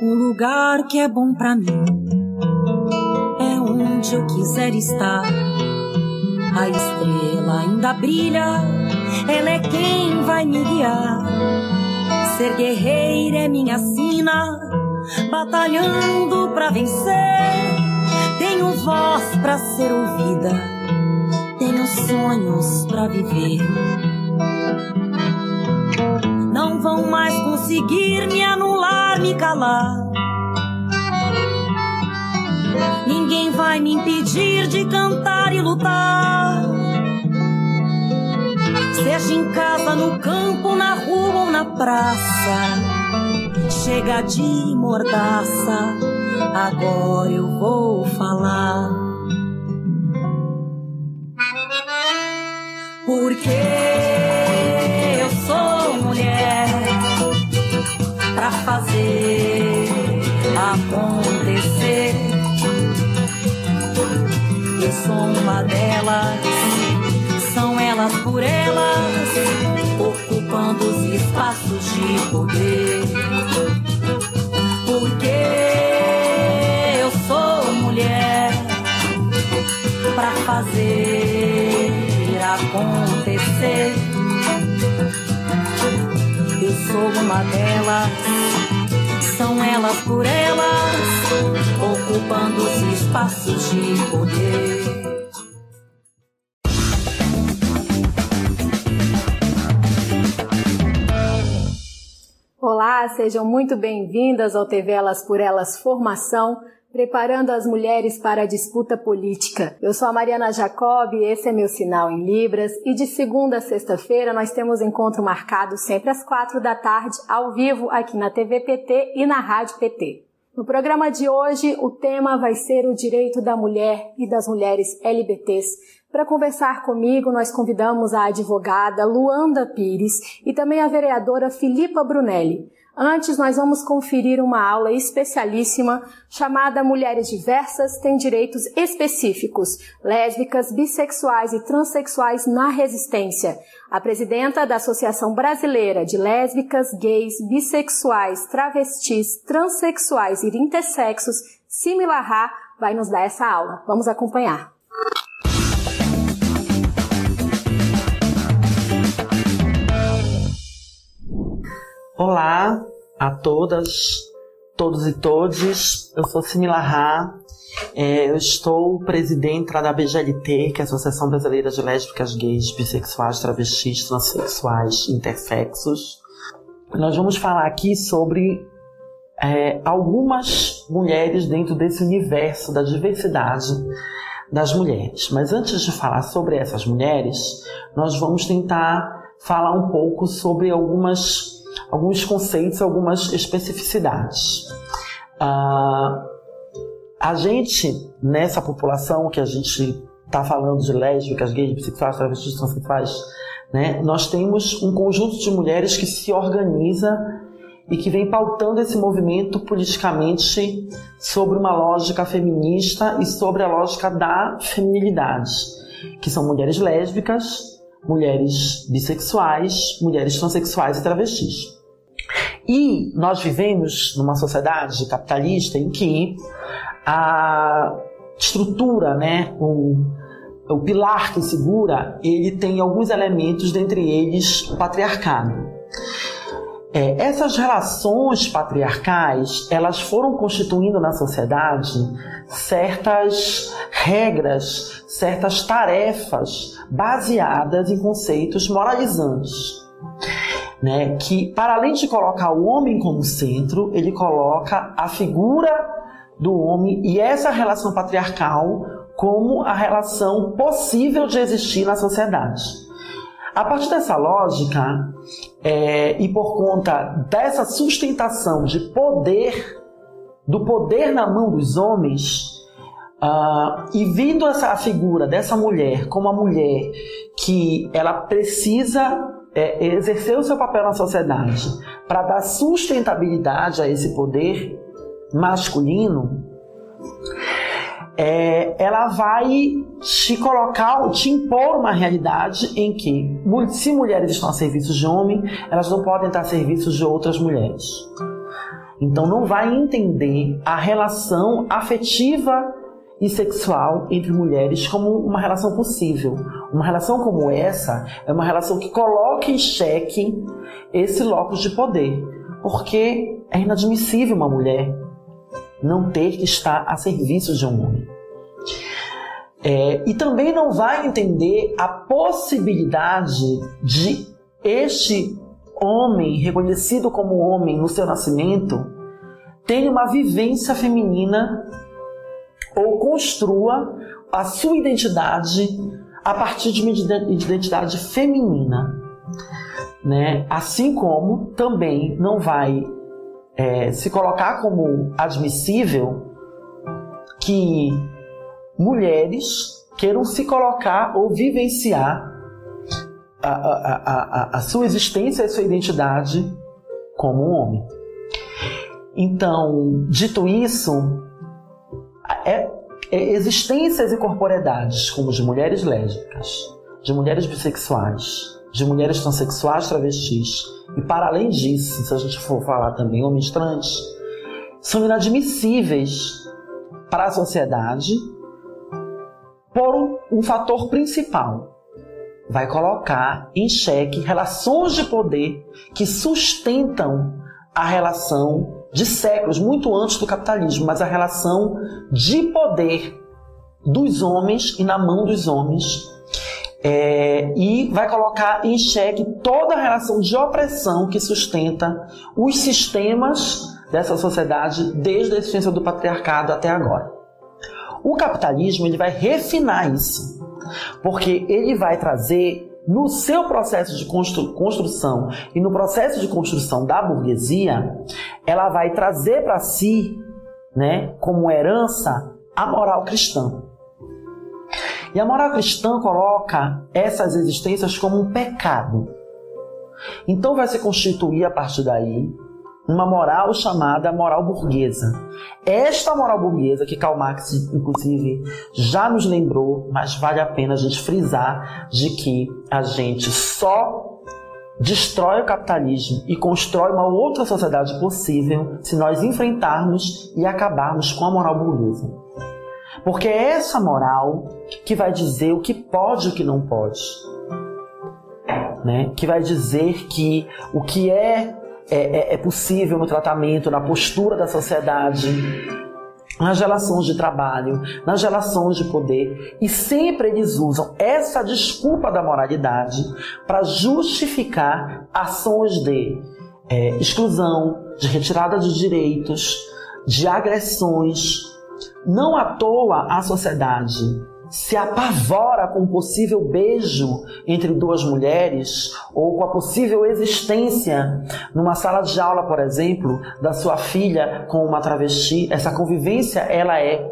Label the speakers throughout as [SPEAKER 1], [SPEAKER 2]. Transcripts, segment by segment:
[SPEAKER 1] O lugar que é bom para mim é onde eu quiser estar. A estrela ainda brilha, ela é quem vai me guiar. Ser guerreira é minha sina, batalhando pra vencer. Tenho voz pra ser ouvida, tenho sonhos pra viver. Não vão mais conseguir me anular, me calar. Ninguém vai me impedir de cantar e lutar. Seja em casa, no campo, na rua ou na praça. Chega de mordaça, agora eu vou falar. Porque eu sou mulher pra fazer acontecer. Eu sou uma delas, são elas por elas, ocupando os espaços de poder. Fazer acontecer. Eu sou uma delas, são elas por elas, ocupando os espaços de poder.
[SPEAKER 2] Olá, sejam muito bem-vindas ao TV Elas por Elas Formação, preparando as mulheres para a disputa política. Eu sou a Mariana Jacob, esse é meu sinal em Libras, e de segunda a sexta-feira nós temos encontro marcado sempre às quatro da tarde, ao vivo aqui na TV PT e na Rádio PT. No programa de hoje, o tema vai ser o direito da mulher e das mulheres LBTs. Para conversar comigo, nós convidamos a advogada Luanda Pires e também a vereadora Filipa Brunelli. Antes, nós vamos conferir uma aula especialíssima chamada Mulheres Diversas têm Direitos Específicos, Lésbicas, Bissexuais e Transsexuais na Resistência. A presidenta da Associação Brasileira de Lésbicas, Gays, Bissexuais, Travestis, Transsexuais e Intersexos, Similarra, vai nos dar essa aula. Vamos acompanhar.
[SPEAKER 3] Olá a todas, todos e todes. Eu sou Similarra. É, eu estou presidente da BGLT, que é a Associação Brasileira de Lésbicas, Gays, Bissexuais, Travestis, Transsexuais, Intersexos. Nós vamos falar aqui sobre é, algumas mulheres dentro desse universo da diversidade das mulheres. Mas antes de falar sobre essas mulheres, nós vamos tentar falar um pouco sobre algumas alguns conceitos, algumas especificidades. Ah, a gente, nessa população que a gente está falando de lésbicas, gays, bissexuais, travestis, transexuais, né, nós temos um conjunto de mulheres que se organiza e que vem pautando esse movimento politicamente sobre uma lógica feminista e sobre a lógica da feminilidade, que são mulheres lésbicas, mulheres bissexuais, mulheres transexuais e travestis. E nós vivemos numa sociedade capitalista em que a estrutura, né, o, o pilar que segura, ele tem alguns elementos, dentre eles o patriarcado. É, essas relações patriarcais, elas foram constituindo na sociedade certas regras, certas tarefas baseadas em conceitos moralizantes né, que para além de colocar o homem como centro, ele coloca a figura do homem e essa relação patriarcal como a relação possível de existir na sociedade. A partir dessa lógica, é, e por conta dessa sustentação de poder, do poder na mão dos homens, uh, e vindo essa figura dessa mulher como a mulher que ela precisa é, exercer o seu papel na sociedade para dar sustentabilidade a esse poder masculino, é, ela vai te colocar, te impor uma realidade em que, se mulheres estão a serviço de homem, elas não podem estar a serviço de outras mulheres. Então não vai entender a relação afetiva e sexual entre mulheres como uma relação possível. Uma relação como essa é uma relação que coloca em xeque esse locus de poder, porque é inadmissível uma mulher não ter que estar a serviço de um homem. É, e também não vai entender a possibilidade de este homem, reconhecido como homem no seu nascimento, tenha uma vivência feminina ou construa a sua identidade a partir de uma identidade feminina. Né? Assim como também não vai é, se colocar como admissível que mulheres queiram se colocar ou vivenciar a, a, a, a, sua existência e a sua identidade como um homem. Então, dito isso, é, é existências e corporeidades como de mulheres lésbicas, de mulheres bissexuais, de mulheres transexuais travestis, e para além disso, se a gente for falar também homens trans, são inadmissíveis para a sociedade por um fator principal. Vai colocar em xeque relações de poder que sustentam a relação de séculos, muito antes do capitalismo, mas a relação de poder dos homens e na mão dos homens. É, e vai colocar em xeque toda a relação de opressão que sustenta os sistemas dessa sociedade desde a existência do patriarcado até agora. O capitalismo ele vai refinar isso, porque ele vai trazer no seu processo de constru construção e no processo de construção da burguesia, ela vai trazer para si, né, como herança, a moral cristã. E a moral cristã coloca essas existências como um pecado. Então vai se constituir a partir daí uma moral chamada moral burguesa. Esta moral burguesa que Karl Marx, inclusive, já nos lembrou, mas vale a pena a gente frisar de que a gente só destrói o capitalismo e constrói uma outra sociedade possível se nós enfrentarmos e acabarmos com a moral burguesa. Porque é essa moral que vai dizer o que pode e o que não pode. Né? Que vai dizer que o que é é, é, é possível no tratamento, na postura da sociedade, nas relações de trabalho, nas relações de poder, e sempre eles usam essa desculpa da moralidade para justificar ações de é, exclusão, de retirada de direitos, de agressões. Não à toa a sociedade se apavora com um possível beijo entre duas mulheres ou com a possível existência numa sala de aula, por exemplo, da sua filha com uma travesti, essa convivência ela é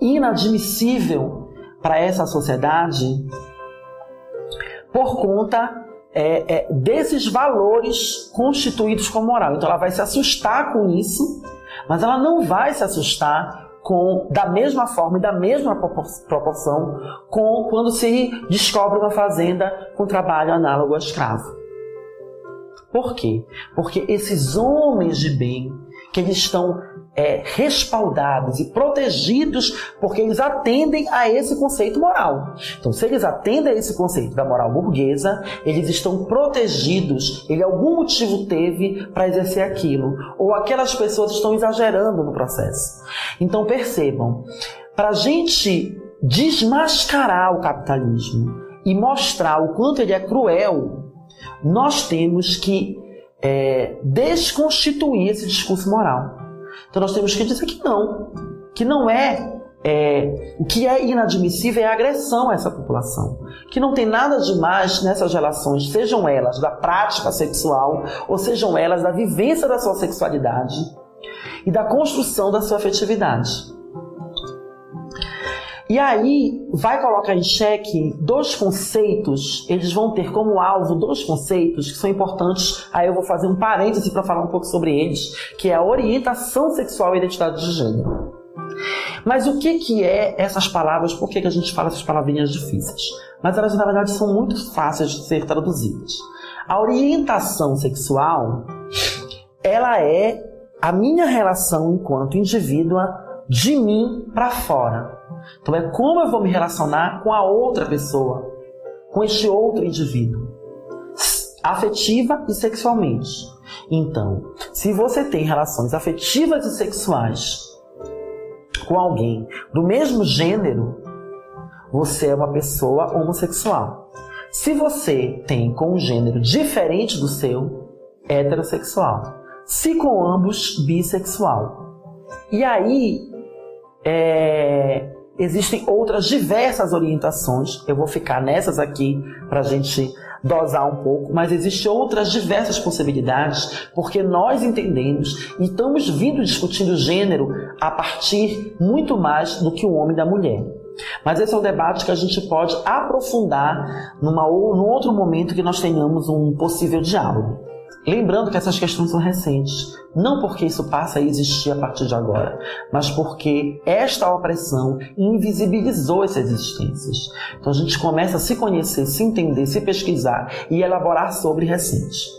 [SPEAKER 3] inadmissível para essa sociedade por conta é, é, desses valores constituídos como moral. Então ela vai se assustar com isso, mas ela não vai se assustar com da mesma forma e da mesma proporção com quando se descobre uma fazenda com trabalho análogo a escravo. Por quê? Porque esses homens de bem que eles estão é, respaldados e protegidos porque eles atendem a esse conceito moral. Então, se eles atendem a esse conceito da moral burguesa, eles estão protegidos. Ele algum motivo teve para exercer aquilo, ou aquelas pessoas estão exagerando no processo. Então, percebam, para a gente desmascarar o capitalismo e mostrar o quanto ele é cruel, nós temos que é, desconstituir esse discurso moral. Então nós temos que dizer que não, que não é, é, o que é inadmissível é a agressão a essa população, que não tem nada de mais nessas relações, sejam elas da prática sexual ou sejam elas da vivência da sua sexualidade e da construção da sua afetividade. E aí vai colocar em xeque dois conceitos, eles vão ter como alvo dois conceitos que são importantes. Aí eu vou fazer um parêntese para falar um pouco sobre eles, que é a orientação sexual e identidade de gênero. Mas o que, que é essas palavras? Por que, que a gente fala essas palavrinhas difíceis? Mas elas, na verdade, são muito fáceis de ser traduzidas. A orientação sexual, ela é a minha relação enquanto indivídua de mim para fora. Então é como eu vou me relacionar com a outra pessoa, com este outro indivíduo, afetiva e sexualmente. Então, se você tem relações afetivas e sexuais com alguém do mesmo gênero, você é uma pessoa homossexual. Se você tem com um gênero diferente do seu, heterossexual. Se com ambos, bissexual. E aí, é, existem outras diversas orientações. Eu vou ficar nessas aqui para a gente dosar um pouco, mas existem outras diversas possibilidades, porque nós entendemos e estamos vindo discutindo gênero a partir muito mais do que o homem da mulher. Mas esse é um debate que a gente pode aprofundar numa, num outro momento que nós tenhamos um possível diálogo. Lembrando que essas questões são recentes, não porque isso passa a existir a partir de agora, mas porque esta opressão invisibilizou essas existências. Então a gente começa a se conhecer, se entender, se pesquisar e elaborar sobre recente.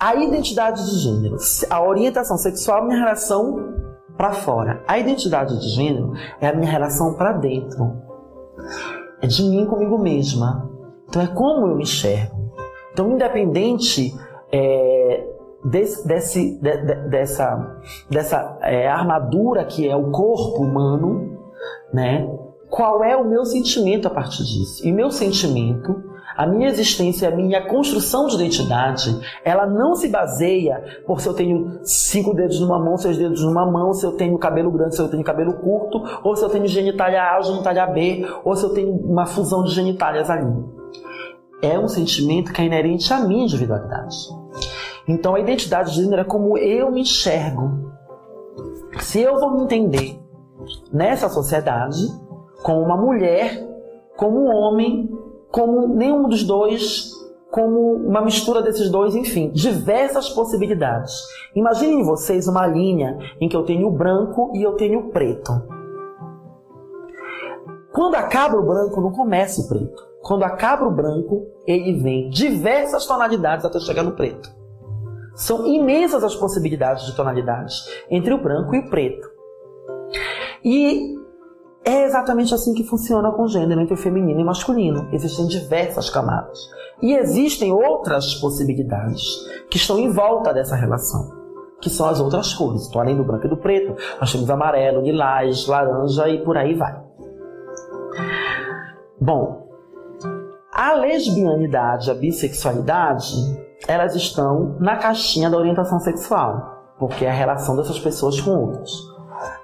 [SPEAKER 3] A identidade de gênero, a orientação sexual é minha relação para fora. A identidade de gênero é a minha relação para dentro. É de mim comigo mesma. Então é como eu me enxergo. Então, independente é, desse, desse, de, de, dessa, dessa é, armadura que é o corpo humano, né? Qual é o meu sentimento a partir disso? E meu sentimento, a minha existência, a minha construção de identidade, ela não se baseia por se eu tenho cinco dedos numa mão, seis dedos numa mão, se eu tenho cabelo grande, se eu tenho cabelo curto, ou se eu tenho genitália A ou genitália B, ou se eu tenho uma fusão de genitálias ali. É um sentimento que é inerente à minha individualidade. Então a identidade de gênero é como eu me enxergo. Se eu vou me entender nessa sociedade como uma mulher, como um homem, como nenhum dos dois, como uma mistura desses dois, enfim, diversas possibilidades. Imaginem vocês uma linha em que eu tenho o branco e eu tenho o preto. Quando acaba o branco, não começa o preto. Quando acaba o branco, ele vem diversas tonalidades até chegar no preto. São imensas as possibilidades de tonalidades entre o branco e o preto. E é exatamente assim que funciona com o gênero entre o feminino e o masculino. Existem diversas camadas. E existem outras possibilidades que estão em volta dessa relação, que são as outras cores. Então, além do branco e do preto, nós temos amarelo, lilás, laranja e por aí vai. Bom, a lesbianidade, a bissexualidade, elas estão na caixinha da orientação sexual, porque é a relação dessas pessoas com outras.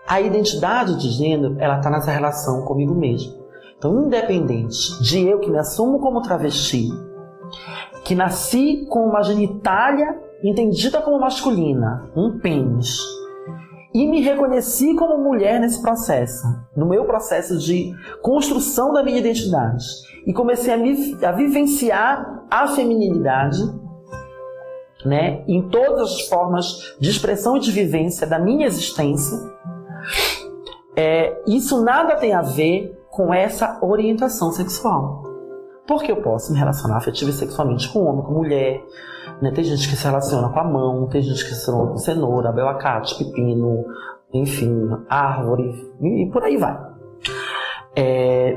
[SPEAKER 3] A identidade de gênero, ela está nessa relação comigo mesmo. Então, independente de eu que me assumo como travesti, que nasci com uma genitália entendida como masculina, um pênis, e me reconheci como mulher nesse processo, no meu processo de construção da minha identidade, e comecei a, me, a vivenciar a feminilidade, né, em todas as formas de expressão e de vivência da minha existência, é, isso nada tem a ver com essa orientação sexual. Porque eu posso me relacionar afetiva e sexualmente com homem, com mulher. Né? Tem gente que se relaciona com a mão, tem gente que se relaciona com cenoura, abelacate, pepino, enfim, árvore, e por aí vai. É...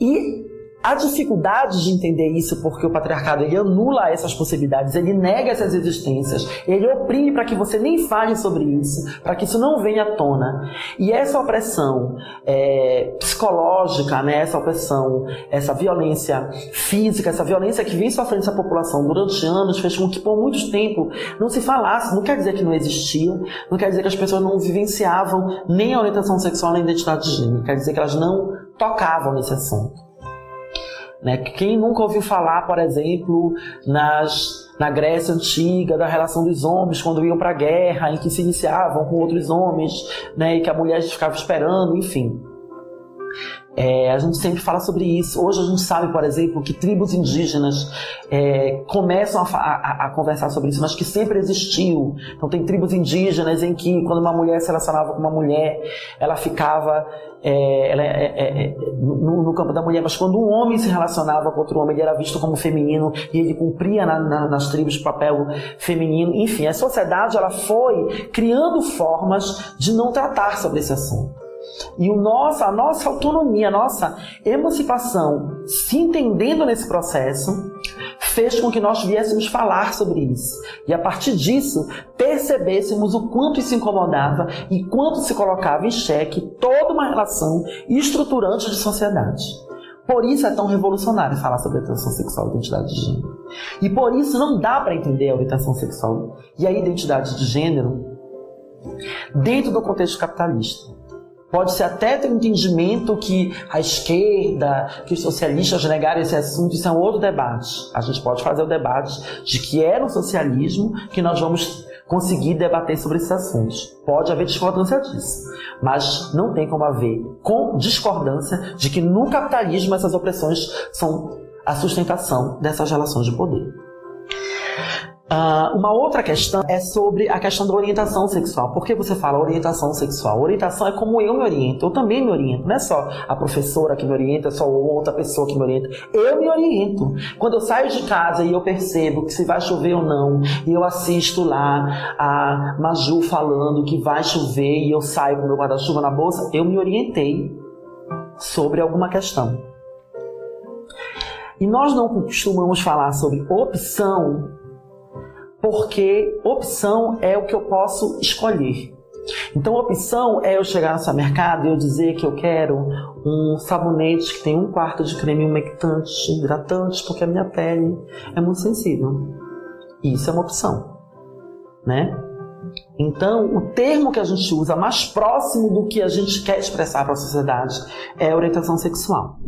[SPEAKER 3] E a dificuldade de entender isso, porque o patriarcado ele anula essas possibilidades, ele nega essas existências, ele oprime para que você nem fale sobre isso, para que isso não venha à tona. E essa opressão é, psicológica, né, essa opressão, essa violência física, essa violência que vem sofrendo essa população durante anos, fez com que por muito tempo não se falasse. Não quer dizer que não existia, não quer dizer que as pessoas não vivenciavam nem a orientação sexual nem a identidade de gênero, quer dizer que elas não tocavam nesse assunto. Né? Quem nunca ouviu falar, por exemplo, nas, na Grécia Antiga, da relação dos homens quando iam para a guerra, em que se iniciavam com outros homens, né? e que a mulher ficava esperando, enfim. É, a gente sempre fala sobre isso. Hoje a gente sabe, por exemplo, que tribos indígenas é, começam a, a, a, conversar sobre isso, mas que sempre existiu. Então tem tribos indígenas em que quando uma mulher se relacionava com uma mulher, ela ficava é, ela é, é, é, no, no, campo da mulher, mas quando um homem se relacionava com outro homem, ele era visto como feminino e ele cumpria na, na, nas tribos papel feminino. Enfim, a sociedade ela foi criando formas de não tratar sobre esse assunto. E o nosso, a nossa autonomia, a nossa emancipação, se entendendo nesse processo, fez com que nós viéssemos falar sobre isso. E a partir disso, percebêssemos o quanto isso incomodava e quanto se colocava em xeque toda uma relação estruturante de sociedade. Por isso é tão revolucionário falar sobre orientação sexual e identidade de gênero. E por isso não dá para entender a orientação sexual e a identidade de gênero dentro do contexto capitalista. Pode ser até ter um entendimento que a esquerda, que os socialistas negaram esse assunto, isso é um outro debate. A gente pode fazer o debate de que é no socialismo que nós vamos conseguir debater sobre esses assuntos. Pode haver discordância disso, mas não tem como haver com discordância de que no capitalismo essas opressões são a sustentação dessas relações de poder. Uh, uma outra questão é sobre a questão da orientação sexual. Por que você fala orientação sexual? Orientação é como eu me oriento. Eu também me oriento. Não é só a professora que me orienta, é só outra pessoa que me orienta. Eu me oriento. Quando eu saio de casa e eu percebo que se vai chover ou não, e eu assisto lá a Maju falando que vai chover e eu saio com meu guarda-chuva na bolsa, eu me orientei sobre alguma questão. E nós não costumamos falar sobre opção porque opção é o que eu posso escolher. Então, opção é eu chegar no supermercado e eu dizer que eu quero um sabonete que tem um quarto de creme umectante, hidratante, porque a minha pele é muito sensível. Isso é uma opção, né? Então, o termo que a gente usa mais próximo do que a gente quer expressar para a sociedade é orientação sexual.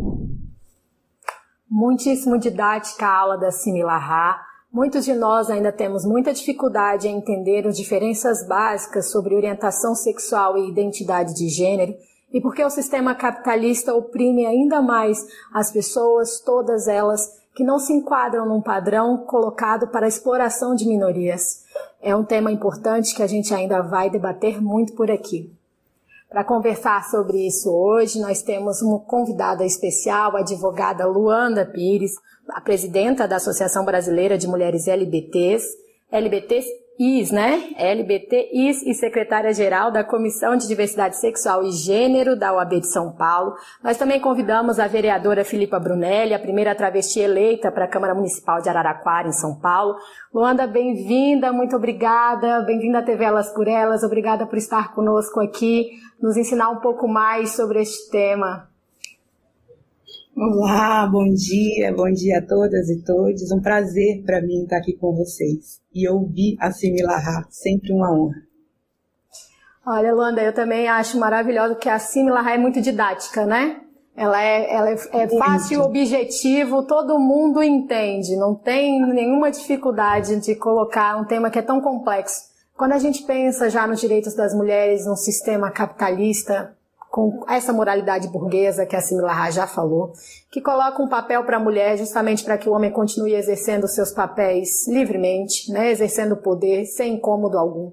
[SPEAKER 2] Muitíssimo didática a aula da Simila Ha. Muitos de nós ainda temos muita dificuldade em entender as diferenças básicas sobre orientação sexual e identidade de gênero e porque o sistema capitalista oprime ainda mais as pessoas, todas elas, que não se enquadram num padrão colocado para a exploração de minorias. É um tema importante que a gente ainda vai debater muito por aqui. Para conversar sobre isso hoje, nós temos uma convidada especial, a advogada Luanda Pires, a presidenta da Associação Brasileira de Mulheres LBTs, LBTIs, né? LBTIs e secretária-geral da Comissão de Diversidade Sexual e Gênero da OAB de São Paulo. Nós também convidamos a vereadora Filipa Brunelli, a primeira travesti eleita para a Câmara Municipal de Araraquara, em São Paulo. Luanda, bem-vinda, muito obrigada. Bem-vinda a TV Elas por Elas. Obrigada por estar conosco aqui, nos ensinar um pouco mais sobre este tema.
[SPEAKER 4] Olá, bom dia, bom dia a todas e todos. Um prazer para mim estar aqui com vocês e ouvir a Similarra, sempre uma honra.
[SPEAKER 2] Olha, Luanda, eu também acho maravilhoso que a Similarra é muito didática, né? Ela é, ela é, é fácil, objetivo, todo mundo entende, não tem nenhuma dificuldade de colocar um tema que é tão complexo. Quando a gente pensa já nos direitos das mulheres num sistema capitalista, com essa moralidade burguesa que a Similar já falou, que coloca um papel para a mulher justamente para que o homem continue exercendo seus papéis livremente, né, exercendo poder sem incômodo algum.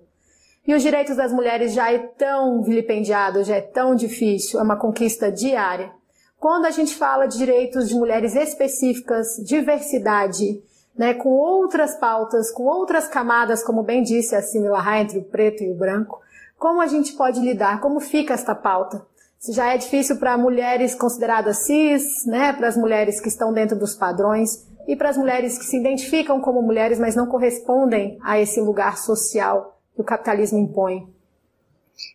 [SPEAKER 2] E os direitos das mulheres já é tão vilipendiado, já é tão difícil, é uma conquista diária. Quando a gente fala de direitos de mulheres específicas, diversidade, né, com outras pautas, com outras camadas, como bem disse a Similar entre o preto e o branco, como a gente pode lidar? Como fica esta pauta? Se já é difícil para mulheres consideradas cis, né, para as mulheres que estão dentro dos padrões e para as mulheres que se identificam como mulheres, mas não correspondem a esse lugar social que o capitalismo impõe.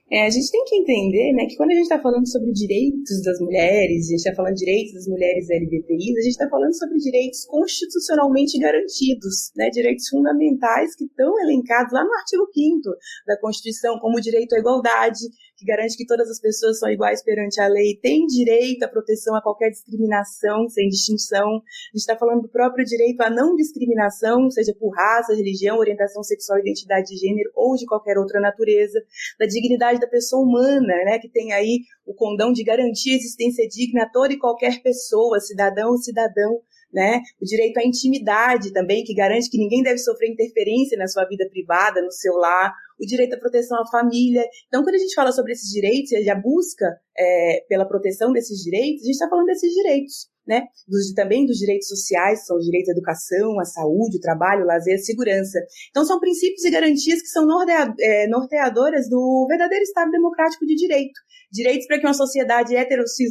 [SPEAKER 4] É, a gente tem que entender né, que quando a gente está falando sobre direitos das mulheres, a gente está falando de direitos das mulheres LGBTIs, a gente está falando sobre direitos constitucionalmente garantidos, né, direitos fundamentais que estão elencados lá no artigo 5 da Constituição, como o direito à igualdade, que garante que todas as pessoas são iguais perante a lei, têm direito à proteção a qualquer discriminação, sem distinção. A gente está falando do próprio direito à não discriminação, seja por raça, religião, orientação sexual, identidade de gênero ou de qualquer outra natureza, da dignidade da pessoa humana, né, que tem aí o condão de garantir a existência digna a toda e qualquer pessoa, cidadão ou cidadão, né? O direito à intimidade também, que garante que ninguém deve sofrer interferência na sua vida privada, no seu lar, o direito à proteção à família. Então, quando a gente fala sobre esses direitos e a busca é, pela proteção desses direitos, a gente está falando desses direitos. Né? Dos, também dos direitos sociais, são os direitos à educação, à saúde, o trabalho, o lazer, a segurança. Então, são princípios e garantias que são é, norteadoras do verdadeiro Estado democrático de direito. Direitos para que uma sociedade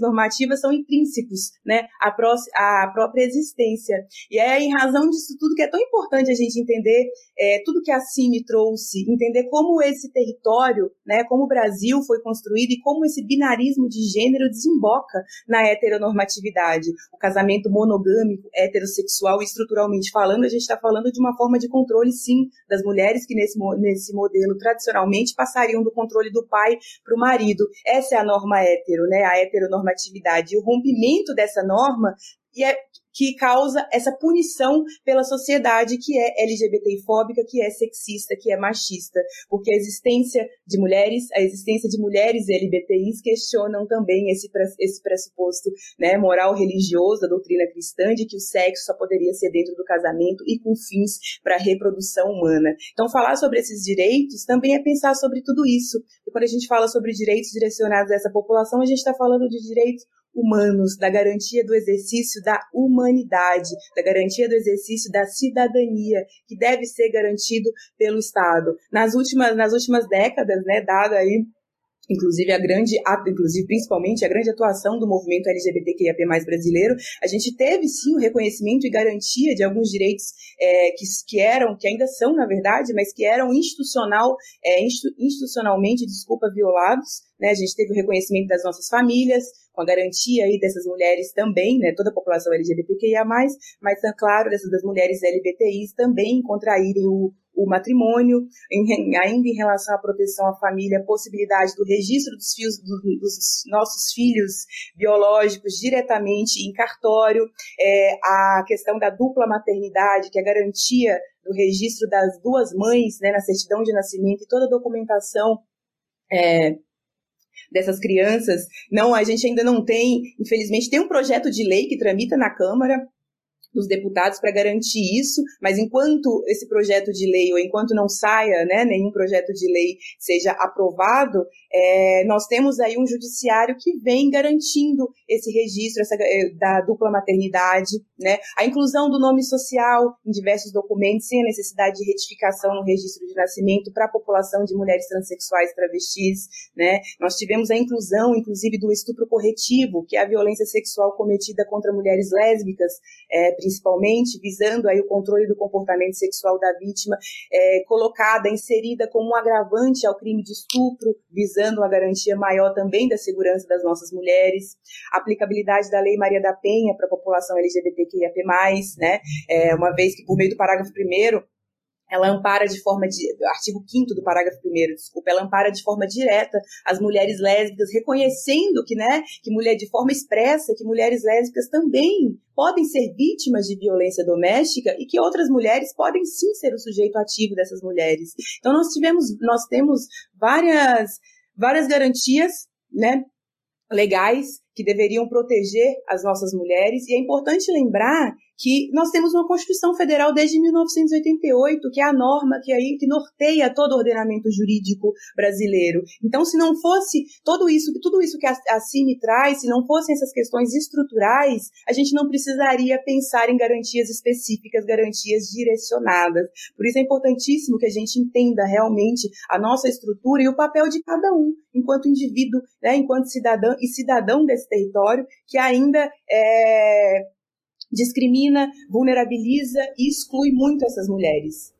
[SPEAKER 4] normativa são intrínsecos, né, à, pró à própria existência. E é em razão disso tudo que é tão importante a gente entender é, tudo que a CIMI trouxe, entender como esse território, né, como o Brasil foi construído e como esse binarismo de gênero desemboca na heteronormatividade. O casamento monogâmico, heterossexual, estruturalmente falando, a gente está falando de uma forma de controle, sim, das mulheres que nesse, nesse modelo tradicionalmente passariam do controle do pai para o marido. Essa é a norma hétero, né? A heteronormatividade. E o rompimento dessa norma e é que causa essa punição pela sociedade que é LGBTfóbica, que é sexista, que é machista, porque a existência de mulheres, a existência de mulheres LGBTIs questionam também esse, esse pressuposto né, moral religioso da doutrina cristã de que o sexo só poderia ser dentro do casamento e com fins para a reprodução humana. Então, falar sobre esses direitos também é pensar sobre tudo isso. E quando a gente fala sobre direitos direcionados a essa população, a gente está falando de direitos humanos, da garantia do exercício da humanidade, da garantia do exercício da cidadania, que deve ser garantido pelo Estado. Nas últimas, nas últimas décadas, né, dado aí inclusive a grande, inclusive principalmente a grande atuação do movimento LGBTQIAP+ brasileiro, a gente teve sim o reconhecimento e garantia de alguns direitos é, que, que eram, que ainda são na verdade, mas que eram institucional, é, institucionalmente, desculpa, violados, né? A gente teve o reconhecimento das nossas famílias, com a garantia aí dessas mulheres também, né, toda a população LGBTQIA+, mas, é claro, dessas das mulheres LGBTIs também contraírem o, o matrimônio, em, ainda em relação à proteção à família, a possibilidade do registro dos, fios, do, dos nossos filhos biológicos diretamente em cartório, é, a questão da dupla maternidade, que é a garantia do registro das duas mães né, na certidão de nascimento e toda a documentação é, dessas crianças. Não, a gente ainda não tem, infelizmente, tem um projeto de lei que tramita na Câmara dos deputados para garantir isso, mas enquanto esse projeto de lei, ou enquanto não saia né, nenhum projeto de lei seja aprovado, é, nós temos aí um judiciário que vem garantindo esse registro essa, é, da dupla maternidade, né, a inclusão do nome social em diversos documentos, sem a necessidade de retificação no registro de nascimento para a população de mulheres transexuais travestis. Né. Nós tivemos a inclusão, inclusive, do estupro corretivo, que é a violência sexual cometida contra mulheres lésbicas, é, principalmente, visando aí o controle do comportamento sexual da vítima, é, colocada, inserida como um agravante ao crime de estupro, visando uma garantia maior também da segurança das nossas mulheres, aplicabilidade da Lei Maria da Penha para a população LGBTQIAP+, né, é, uma vez que por meio do parágrafo 1 ela ampara de forma de artigo 5 do parágrafo 1 desculpa, ela ampara de forma direta as mulheres lésbicas, reconhecendo que, né, que mulher de forma expressa que mulheres lésbicas também podem ser vítimas de violência doméstica e que outras mulheres podem sim ser o sujeito ativo dessas mulheres. Então nós tivemos, nós temos várias várias garantias, né, legais que deveriam proteger as nossas mulheres e é importante lembrar que nós temos uma Constituição Federal desde 1988, que é a norma que aí que norteia todo o ordenamento jurídico brasileiro. Então, se não fosse todo isso, tudo isso que a, a CIMI traz, se não fossem essas questões estruturais, a gente não precisaria pensar em garantias específicas, garantias direcionadas. Por isso é importantíssimo que a gente entenda realmente a nossa estrutura e o papel de cada um, enquanto indivíduo, né, enquanto cidadão e cidadão desse território, que ainda é, discrimina, vulnerabiliza e exclui muito essas mulheres.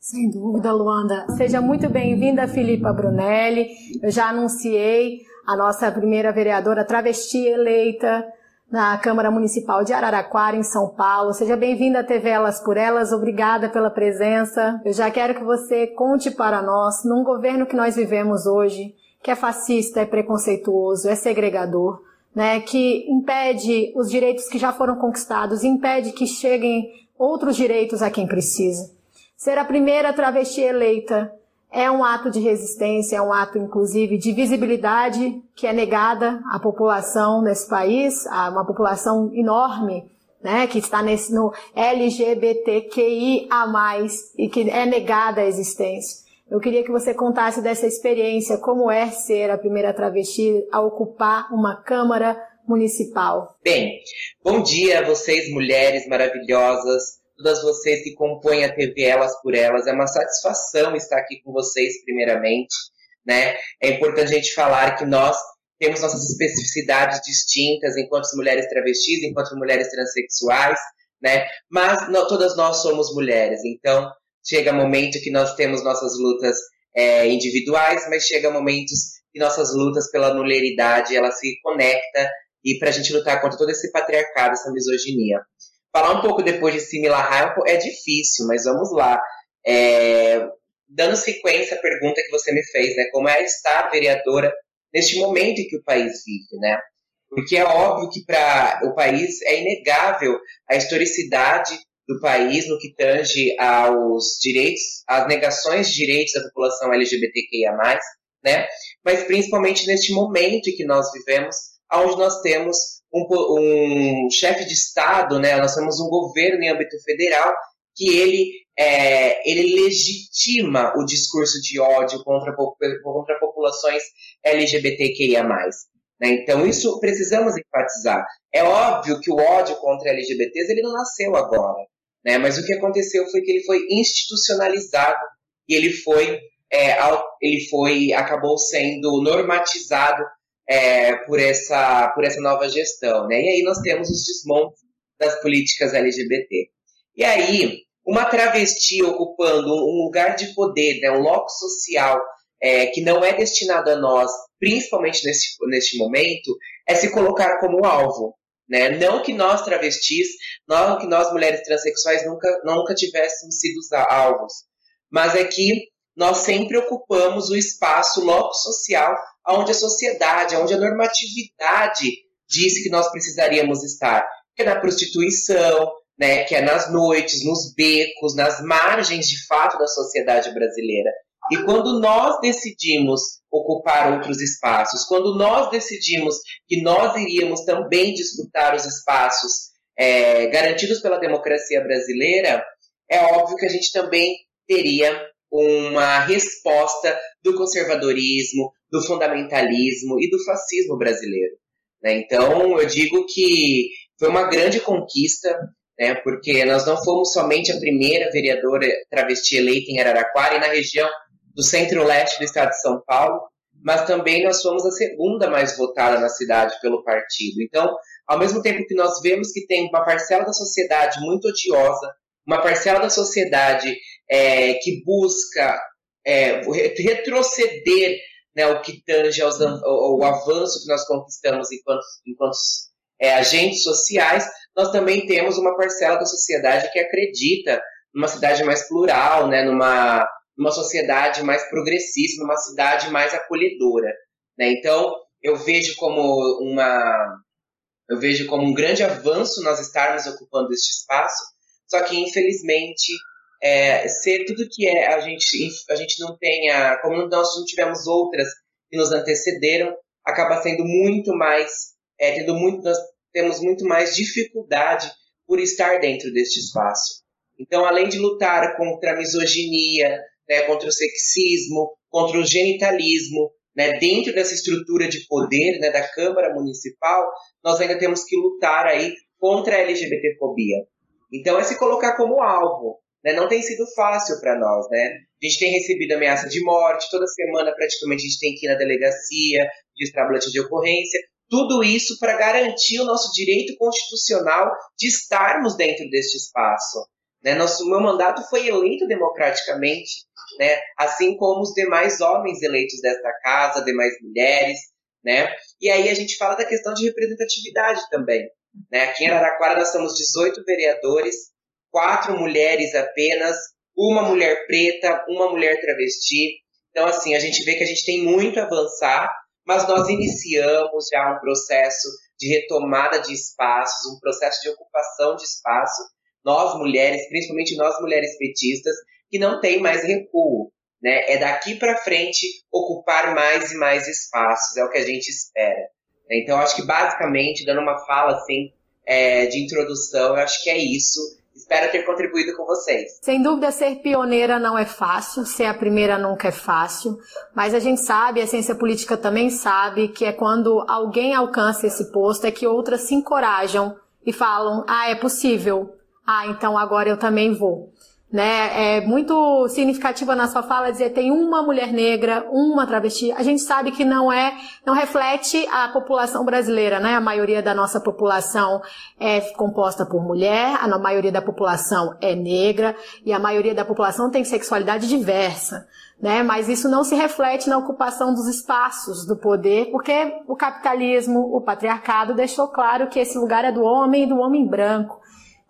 [SPEAKER 2] Sem dúvida, Luanda. Seja muito bem-vinda, Filipa Brunelli. Eu já anunciei a nossa primeira vereadora travesti eleita na Câmara Municipal de Araraquara, em São Paulo. Seja bem-vinda à TV Elas por Elas, obrigada pela presença. Eu já quero que você conte para nós, num governo que nós vivemos hoje, que é fascista, é preconceituoso, é segregador, né, que impede os direitos que já foram conquistados, impede que cheguem outros direitos a quem precisa. Ser a primeira travesti eleita é um ato de resistência, é um ato, inclusive, de visibilidade que é negada à população nesse país, a uma população enorme, né, que está nesse, no LGBTQIA+, e que é negada a existência. Eu queria que você contasse dessa experiência, como é ser a primeira travesti a ocupar uma Câmara Municipal.
[SPEAKER 5] Bem, bom dia a vocês, mulheres maravilhosas, todas vocês que compõem a TV Elas por Elas. É uma satisfação estar aqui com vocês, primeiramente. Né? É importante a gente falar que nós temos nossas especificidades distintas enquanto mulheres travestis, enquanto mulheres transexuais, né? Mas todas nós somos mulheres, então chega momento que nós temos nossas lutas é, individuais, mas chega momentos que nossas lutas pela mulheridade ela se conecta e para a gente lutar contra todo esse patriarcado, essa misoginia. Falar um pouco depois de Similar é difícil, mas vamos lá. É, dando sequência à pergunta que você me fez, né? Como é estar vereadora neste momento em que o país vive, né? Porque é óbvio que para o país é inegável a historicidade do país no que tange aos direitos, às negações de direitos da população LGBTQIA+, né? Mas principalmente neste momento em que nós vivemos, onde nós temos um, um chefe de Estado, né, nós temos um governo em âmbito federal que ele, é, ele legitima o discurso de ódio contra, contra populações LGBTQIA+. Né? Então, isso precisamos enfatizar. É óbvio que o ódio contra LGBTs ele não nasceu agora, né? mas o que aconteceu foi que ele foi institucionalizado e ele foi, é, ele foi acabou sendo normatizado é, por, essa, por essa nova gestão. Né? E aí nós temos os desmontes das políticas LGBT. E aí, uma travesti ocupando um lugar de poder, né, um loco social é, que não é destinado a nós, principalmente nesse, neste momento, é se colocar como alvo. Né? Não que nós travestis, não que nós mulheres transexuais nunca, nunca tivéssemos sido alvos, mas é que nós sempre ocupamos o espaço loco social onde a sociedade, onde a normatividade diz que nós precisaríamos estar, que é na prostituição, né, que é nas noites, nos becos, nas margens de fato da sociedade brasileira. E quando nós decidimos ocupar outros espaços, quando nós decidimos que nós iríamos também disputar os espaços é, garantidos pela democracia brasileira, é óbvio que a gente também teria uma resposta do conservadorismo, do fundamentalismo e do fascismo brasileiro. Né? Então, eu digo que foi uma grande conquista, né? porque nós não fomos somente a primeira vereadora travesti eleita em Araraquara e na região do centro-leste do estado de São Paulo, mas também nós fomos a segunda mais votada na cidade pelo partido. Então, ao mesmo tempo que nós vemos que tem uma parcela da sociedade muito odiosa, uma parcela da sociedade é, que busca é, retroceder né, o que tange aos, o avanço que nós conquistamos enquanto, enquanto é, agentes sociais, nós também temos uma parcela da sociedade que acredita numa cidade mais plural, né, numa, numa sociedade mais progressista, numa cidade mais acolhedora. Né? Então, eu vejo como uma eu vejo como um grande avanço nós estarmos ocupando este espaço, só que infelizmente é, ser tudo que é a gente a gente não tenha como nós não tivemos outras que nos antecederam acaba sendo muito mais é, tendo muito nós temos muito mais dificuldade por estar dentro deste espaço então além de lutar contra a misoginia né, contra o sexismo contra o genitalismo né, dentro dessa estrutura de poder né, da Câmara Municipal nós ainda temos que lutar aí contra a LGBTfobia então é se colocar como alvo né? Não tem sido fácil para nós, né? A gente tem recebido ameaça de morte, toda semana praticamente a gente tem que ir na delegacia, registrar boletim de ocorrência, tudo isso para garantir o nosso direito constitucional de estarmos dentro deste espaço. Né? Nosso, meu mandato foi eleito democraticamente, né? assim como os demais homens eleitos desta casa, demais mulheres, né? E aí a gente fala da questão de representatividade também. Né? Aqui em Araraquara nós somos 18 vereadores, quatro mulheres apenas, uma mulher preta, uma mulher travesti. Então, assim, a gente vê que a gente tem muito a avançar, mas nós iniciamos já um processo de retomada de espaços, um processo de ocupação de espaço. Nós mulheres, principalmente nós mulheres petistas, que não tem mais recuo. Né? É daqui para frente ocupar mais e mais espaços, é o que a gente espera. Então, acho que basicamente, dando uma fala assim é, de introdução, eu acho que é isso. Espero ter contribuído com vocês.
[SPEAKER 2] Sem dúvida, ser pioneira não é fácil, ser a primeira nunca é fácil, mas a gente sabe, a ciência política também sabe, que é quando alguém alcança esse posto, é que outras se encorajam e falam: ah, é possível, ah, então agora eu também vou né? É muito significativa na sua fala dizer tem uma mulher negra, uma travesti. A gente sabe que não é, não reflete a população brasileira, né? A maioria da nossa população é composta por mulher, a maioria da população é negra e a maioria da população tem sexualidade diversa. Né? Mas isso não se reflete na ocupação dos espaços do poder, porque o capitalismo, o patriarcado deixou claro que esse lugar é do homem e do homem branco.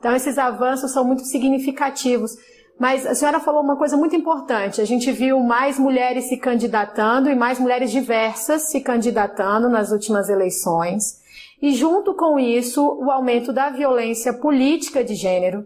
[SPEAKER 2] Então esses avanços são muito significativos. Mas a senhora falou uma coisa muito importante. A gente viu mais mulheres se candidatando e mais mulheres diversas se candidatando nas últimas eleições. E junto com isso, o aumento da violência política de gênero.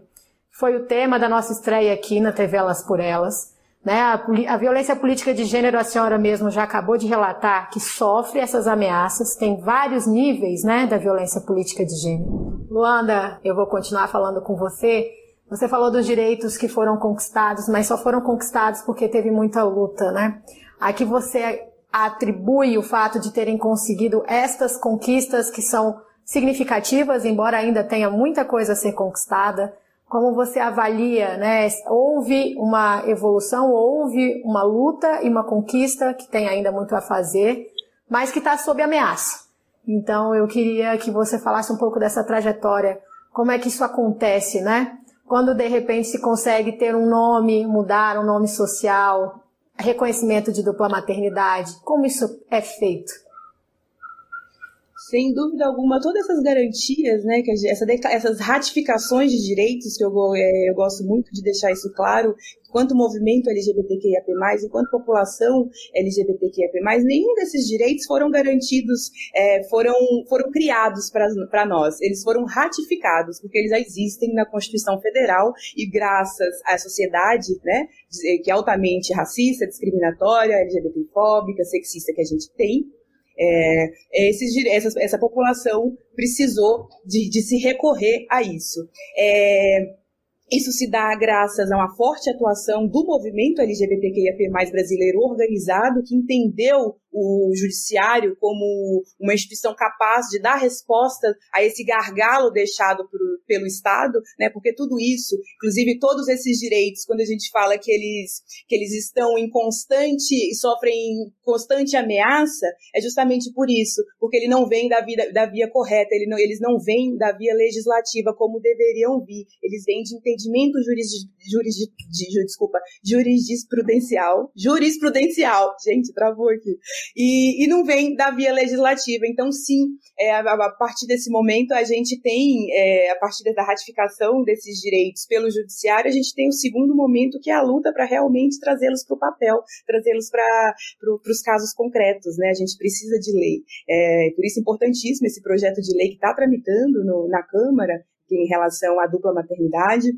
[SPEAKER 2] Foi o tema da nossa estreia aqui na TV Elas por Elas. Né? A, a violência política de gênero, a senhora mesmo já acabou de relatar que sofre essas ameaças. Tem vários níveis né, da violência política de gênero. Luanda, eu vou continuar falando com você você falou dos direitos que foram conquistados, mas só foram conquistados porque teve muita luta, né? Aqui você atribui o fato de terem conseguido estas conquistas que são significativas, embora ainda tenha muita coisa a ser conquistada. Como você avalia, né? Houve uma evolução, houve uma luta e uma conquista que tem ainda muito a fazer, mas que está sob ameaça. Então eu queria que você falasse um pouco dessa trajetória, como é que isso acontece, né? quando de repente se consegue ter um nome, mudar um nome social, reconhecimento de dupla maternidade, como isso é feito?
[SPEAKER 4] Sem dúvida alguma, todas essas garantias, né, que essa, essas ratificações de direitos, que eu, é, eu gosto muito de deixar isso claro, enquanto movimento LGBTQIAP+, enquanto população LGBTQIAP+, nenhum desses direitos foram garantidos, é, foram, foram criados para nós. Eles foram ratificados, porque eles já existem na Constituição Federal e graças à sociedade, né, que é altamente racista, discriminatória, LGBTfóbica, sexista que a gente tem, é, esses, essa, essa população precisou de, de se recorrer a isso. É, isso se dá graças a uma forte atuação do movimento LGBTQIAP+, brasileiro organizado, que entendeu o judiciário como uma instituição capaz de dar resposta a esse gargalo deixado por, pelo Estado, né? Porque tudo isso, inclusive todos esses direitos, quando a gente fala que eles, que eles estão em constante sofrem constante ameaça, é justamente por isso, porque ele não vem da, vida, da via correta, ele não, eles não vêm da via legislativa como deveriam vir, eles vêm de entendimento juris, juris, desculpa, jurisprudencial, jurisprudencial, gente, travou aqui, e, e não vem da via legislativa. Então, sim, é, a, a, partir desse momento, a gente tem, é, a partir da ratificação desses direitos pelo judiciário, a gente tem o segundo momento, que é a luta para realmente trazê-los para o papel, trazê-los para pro, os casos concretos. Né? A gente precisa de lei. É, por isso, importantíssimo esse projeto de lei que está tramitando no, na Câmara, em relação à dupla maternidade.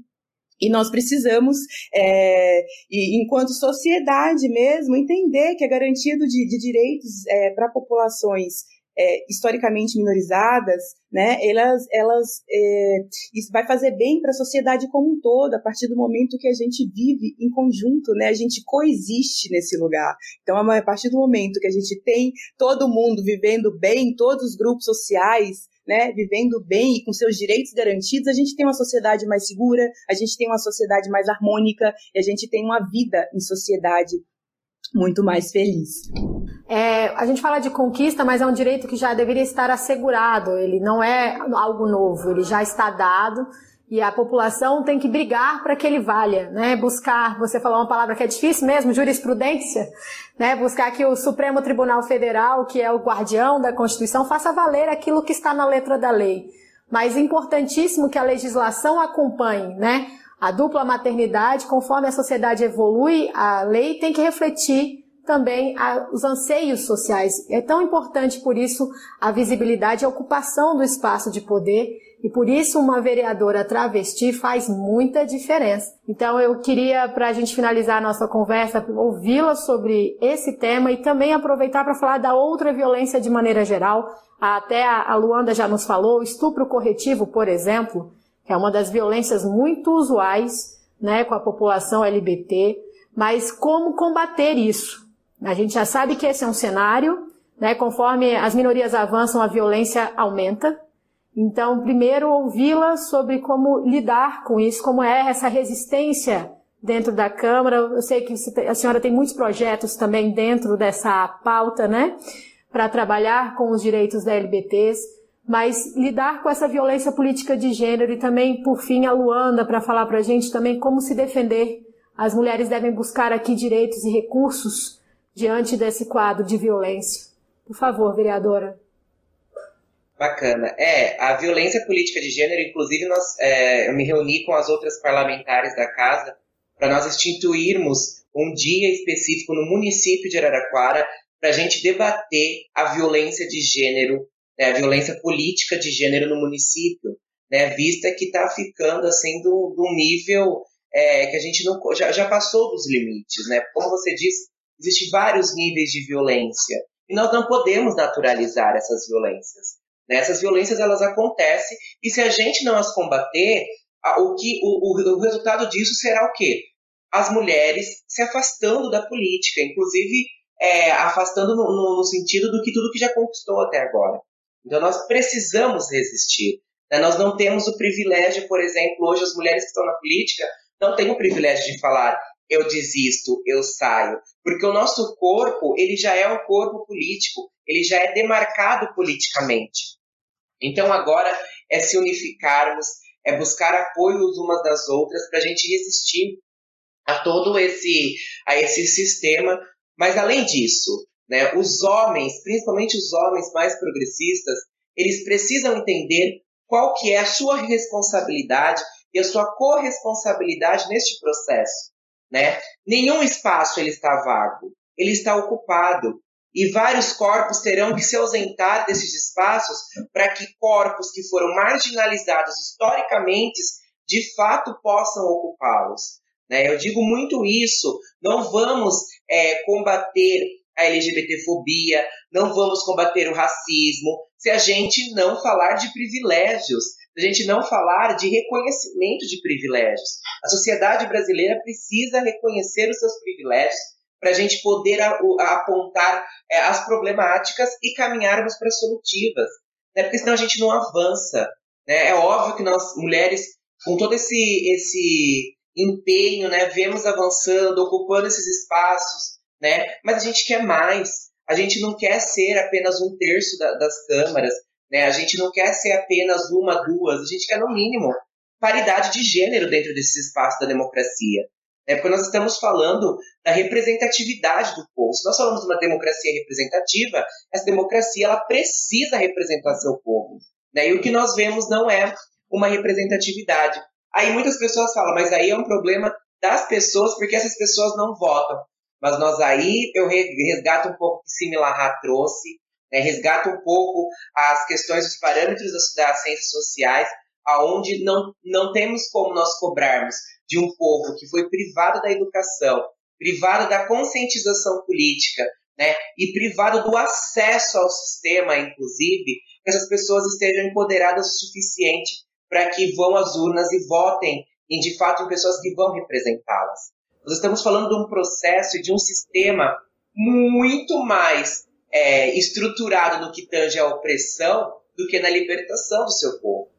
[SPEAKER 4] E nós precisamos, é, enquanto sociedade mesmo, entender que a garantia do, de, de direitos é, para populações é, historicamente minorizadas, né, elas, elas é, isso vai fazer bem para a sociedade como um todo, a partir do momento que a gente vive em conjunto, né, a gente coexiste nesse lugar. Então, a partir do momento que a gente tem todo mundo vivendo bem, todos os grupos sociais, né, vivendo bem e com seus direitos garantidos, a gente tem uma sociedade mais segura, a gente tem uma sociedade mais harmônica e a gente tem uma vida em sociedade muito mais feliz.
[SPEAKER 2] É, a gente fala de conquista, mas é um direito que já deveria estar assegurado. Ele não é algo novo, ele já está dado e a população tem que brigar para que ele valha, né? Buscar, você falou uma palavra que é difícil mesmo, jurisprudência, né? Buscar que o Supremo Tribunal Federal, que é o guardião da Constituição, faça valer aquilo que está na letra da lei. mas é importantíssimo que a legislação acompanhe, né? A dupla maternidade, conforme a sociedade evolui, a lei tem que refletir também os anseios sociais. É tão importante, por isso, a visibilidade e a ocupação do espaço de poder e por isso uma vereadora travesti faz muita diferença. Então eu queria, para a gente finalizar a nossa conversa, ouvi-la sobre esse tema e também aproveitar para falar da outra violência de maneira geral. Até a Luanda já nos falou, estupro corretivo, por exemplo, que é uma das violências muito usuais né, com a população LGBT. Mas como combater isso? A gente já sabe que esse é um cenário, né, conforme as minorias avançam, a violência aumenta. Então, primeiro ouvi-la sobre como lidar com isso, como é essa resistência dentro da Câmara. Eu sei que a senhora tem muitos projetos também dentro dessa pauta, né? Para trabalhar com os direitos da LBTs, mas lidar com essa violência política de gênero e também, por fim, a Luanda para falar para a gente também como se defender. As mulheres devem buscar aqui direitos e recursos diante desse quadro de violência. Por favor, vereadora.
[SPEAKER 5] Bacana. É, a violência política de gênero, inclusive nós, é, eu me reuni com as outras parlamentares da casa para nós instituirmos um dia específico no município de Araraquara para a gente debater a violência de gênero, né, a violência política de gênero no município, né, vista que está ficando assim de um nível é, que a gente não, já, já passou dos limites. Né? Como você disse, existem vários níveis de violência e nós não podemos naturalizar essas violências. Né? Essas violências elas acontecem e se a gente não as combater, o que o, o, o resultado disso será o quê? As mulheres se afastando da política, inclusive é, afastando no, no, no, sentido do que tudo que já conquistou até agora. Então nós precisamos resistir. Né? Nós não temos o privilégio, por exemplo, hoje as mulheres que estão na política não têm o privilégio de falar eu desisto, eu saio, porque o nosso corpo ele já é um corpo político, ele já é demarcado politicamente. Então agora é se unificarmos, é buscar apoio umas das outras para a gente resistir a todo esse, a esse sistema. Mas além disso, né, os homens, principalmente os homens mais progressistas, eles precisam entender qual que é a sua responsabilidade e a sua corresponsabilidade neste processo. Né? Nenhum espaço ele está vago, ele está ocupado e vários corpos terão que se ausentar desses espaços para que corpos que foram marginalizados historicamente de fato possam ocupá-los. Né? Eu digo muito isso. Não vamos é, combater a LGBTfobia, não vamos combater o racismo se a gente não falar de privilégios, se a gente não falar de reconhecimento de privilégios. A sociedade brasileira precisa reconhecer os seus privilégios para a gente poder a, a apontar é, as problemáticas e caminharmos para solutivas, né? porque senão a gente não avança. Né? É óbvio que nós, mulheres, com todo esse, esse empenho, né, vemos avançando, ocupando esses espaços, né? mas a gente quer mais. A gente não quer ser apenas um terço da, das câmaras, né? a gente não quer ser apenas uma, duas, a gente quer, no mínimo, paridade de gênero dentro desses espaços da democracia. É porque nós estamos falando da representatividade do povo. Se nós falamos de uma democracia representativa, essa democracia ela precisa representar seu povo. Né? E o que nós vemos não é uma representatividade. Aí muitas pessoas falam, mas aí é um problema das pessoas, porque essas pessoas não votam. Mas nós aí, eu resgato um pouco o que Similarra trouxe, né? resgato um pouco as questões dos parâmetros das ciências sociais, aonde não, não temos como nós cobrarmos de um povo que foi privado da educação, privado da conscientização política, né, e privado do acesso ao sistema, inclusive, que essas pessoas estejam empoderadas o suficiente para que vão às urnas e votem em, de fato, em pessoas que vão representá-las. Nós estamos falando de um processo e de um sistema muito mais é, estruturado no que tange a opressão do que na libertação do seu povo.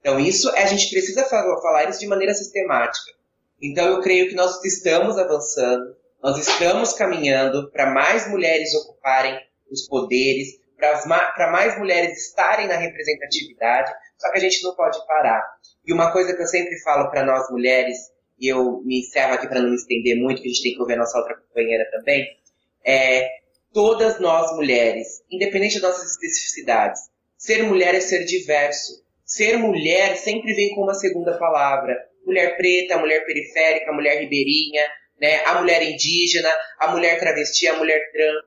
[SPEAKER 5] Então, isso a gente precisa falar isso de maneira sistemática. Então eu creio que nós estamos avançando, nós estamos caminhando para mais mulheres ocuparem os poderes, para mais mulheres estarem na representatividade, só que a gente não pode parar. E uma coisa que eu sempre falo para nós mulheres, e eu me encerro aqui para não me estender muito, que a gente tem que ouvir a nossa outra companheira também, é todas nós mulheres, independente das nossas especificidades, ser mulher é ser diverso. Ser mulher sempre vem com uma segunda palavra. Mulher preta, mulher periférica, mulher ribeirinha, né? a mulher indígena, a mulher travesti, a mulher trans.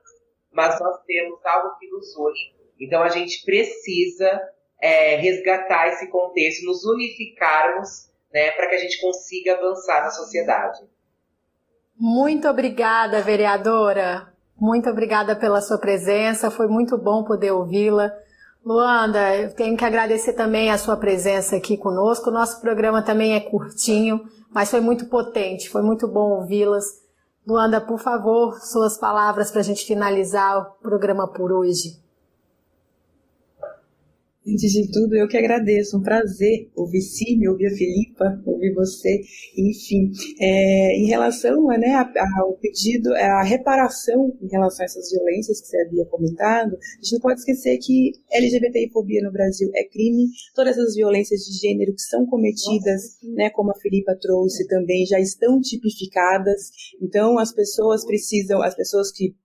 [SPEAKER 5] Mas nós temos algo que nos une. Então a gente precisa é, resgatar esse contexto, nos unificarmos né, para que a gente consiga avançar na sociedade.
[SPEAKER 2] Muito obrigada, vereadora. Muito obrigada pela sua presença. Foi muito bom poder ouvi-la. Luanda, eu tenho que agradecer também a sua presença aqui conosco. O nosso programa também é curtinho, mas foi muito potente, foi muito bom ouvi-las. Luanda, por favor, suas palavras para a gente finalizar o programa por hoje.
[SPEAKER 4] Antes de tudo, eu que agradeço, um prazer ouvir Cime, ouvir a Filipa, ouvir você, enfim. É, em relação né, ao pedido, a reparação em relação a essas violências que você havia comentado, a gente não pode esquecer que LGBTI-fobia no Brasil é crime, todas as violências de gênero que são cometidas, Nossa, né, como a Filipa trouxe também, já estão tipificadas, então as pessoas precisam, as pessoas que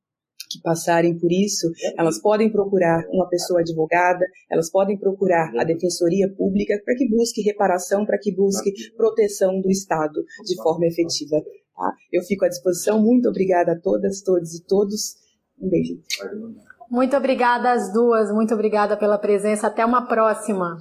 [SPEAKER 4] que passarem por isso, elas podem procurar uma pessoa advogada, elas podem procurar a Defensoria Pública para que busque reparação, para que busque proteção do Estado de forma efetiva. Tá? Eu fico à disposição. Muito obrigada a todas, todos e todos. Um beijo.
[SPEAKER 2] Muito obrigada às duas, muito obrigada pela presença. Até uma próxima.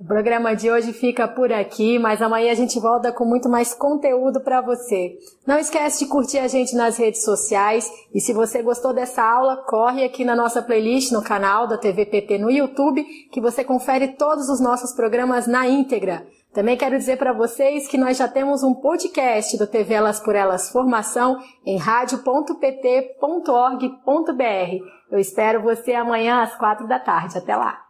[SPEAKER 2] O programa de hoje fica por aqui, mas amanhã a gente volta com muito mais conteúdo para você. Não esquece de curtir a gente nas redes sociais e se você gostou dessa aula, corre aqui na nossa playlist no canal da TV PT no YouTube, que você confere todos os nossos programas na íntegra. Também quero dizer para vocês que nós já temos um podcast do TV Elas por Elas Formação em rádio.pt.org.br. Eu espero você amanhã às quatro da tarde. Até lá!